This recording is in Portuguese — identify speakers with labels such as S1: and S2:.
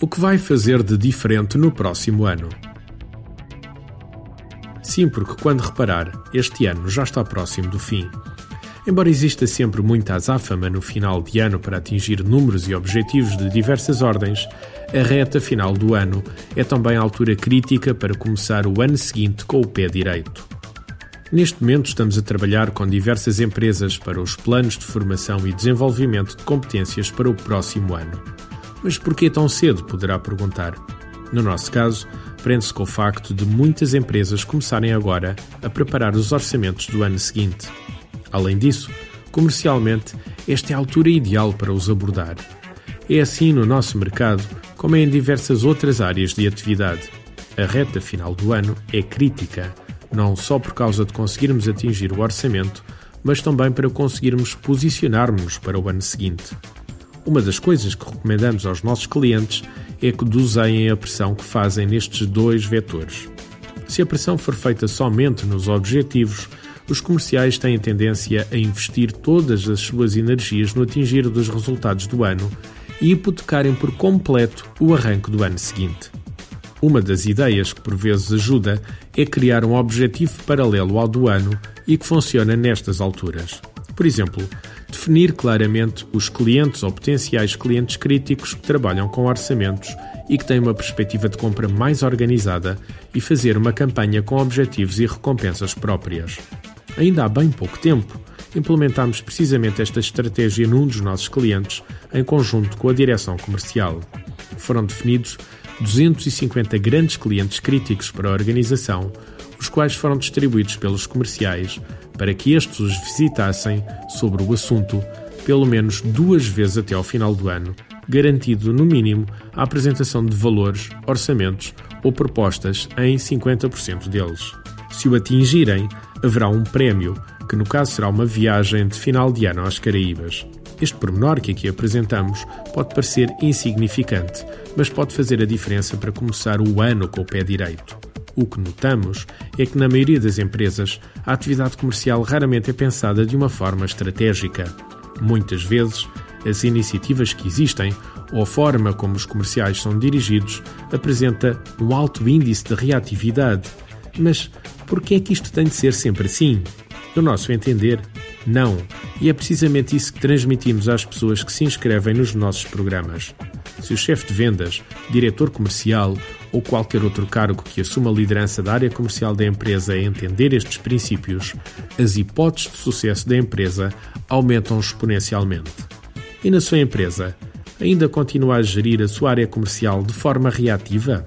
S1: O que vai fazer de diferente no próximo ano? Sim, porque quando reparar, este ano já está próximo do fim. Embora exista sempre muita azáfama no final de ano para atingir números e objetivos de diversas ordens, a reta final do ano é também a altura crítica para começar o ano seguinte com o pé direito. Neste momento estamos a trabalhar com diversas empresas para os planos de formação e desenvolvimento de competências para o próximo ano. Mas por que tão cedo? poderá perguntar. No nosso caso, prende-se com o facto de muitas empresas começarem agora a preparar os orçamentos do ano seguinte. Além disso, comercialmente, esta é a altura ideal para os abordar. É assim no nosso mercado, como é em diversas outras áreas de atividade. A reta final do ano é crítica, não só por causa de conseguirmos atingir o orçamento, mas também para conseguirmos posicionar-nos para o ano seguinte. Uma das coisas que recomendamos aos nossos clientes é que doseiem a pressão que fazem nestes dois vetores. Se a pressão for feita somente nos objetivos, os comerciais têm tendência a investir todas as suas energias no atingir dos resultados do ano e hipotecarem por completo o arranque do ano seguinte. Uma das ideias que por vezes ajuda é criar um objetivo paralelo ao do ano e que funciona nestas alturas. Por exemplo, definir claramente os clientes ou potenciais clientes críticos que trabalham com orçamentos e que têm uma perspectiva de compra mais organizada e fazer uma campanha com objetivos e recompensas próprias. Ainda há bem pouco tempo, implementámos precisamente esta estratégia num dos nossos clientes, em conjunto com a direção comercial. Foram definidos 250 grandes clientes críticos para a organização, os quais foram distribuídos pelos comerciais para que estes os visitassem sobre o assunto pelo menos duas vezes até ao final do ano, garantido, no mínimo, a apresentação de valores, orçamentos ou propostas em 50% deles. Se o atingirem, haverá um prémio, que no caso será uma viagem de final de ano às Caraíbas. Este pormenor que aqui apresentamos pode parecer insignificante, mas pode fazer a diferença para começar o ano com o pé direito. O que notamos é que, na maioria das empresas, a atividade comercial raramente é pensada de uma forma estratégica. Muitas vezes, as iniciativas que existem ou a forma como os comerciais são dirigidos apresenta um alto índice de reatividade. Mas por que é que isto tem de ser sempre assim? No nosso entender, não. E é precisamente isso que transmitimos às pessoas que se inscrevem nos nossos programas. Se o chefe de vendas, diretor comercial ou qualquer outro cargo que assuma a liderança da área comercial da empresa entender estes princípios, as hipóteses de sucesso da empresa aumentam exponencialmente. E na sua empresa, ainda continua a gerir a sua área comercial de forma reativa?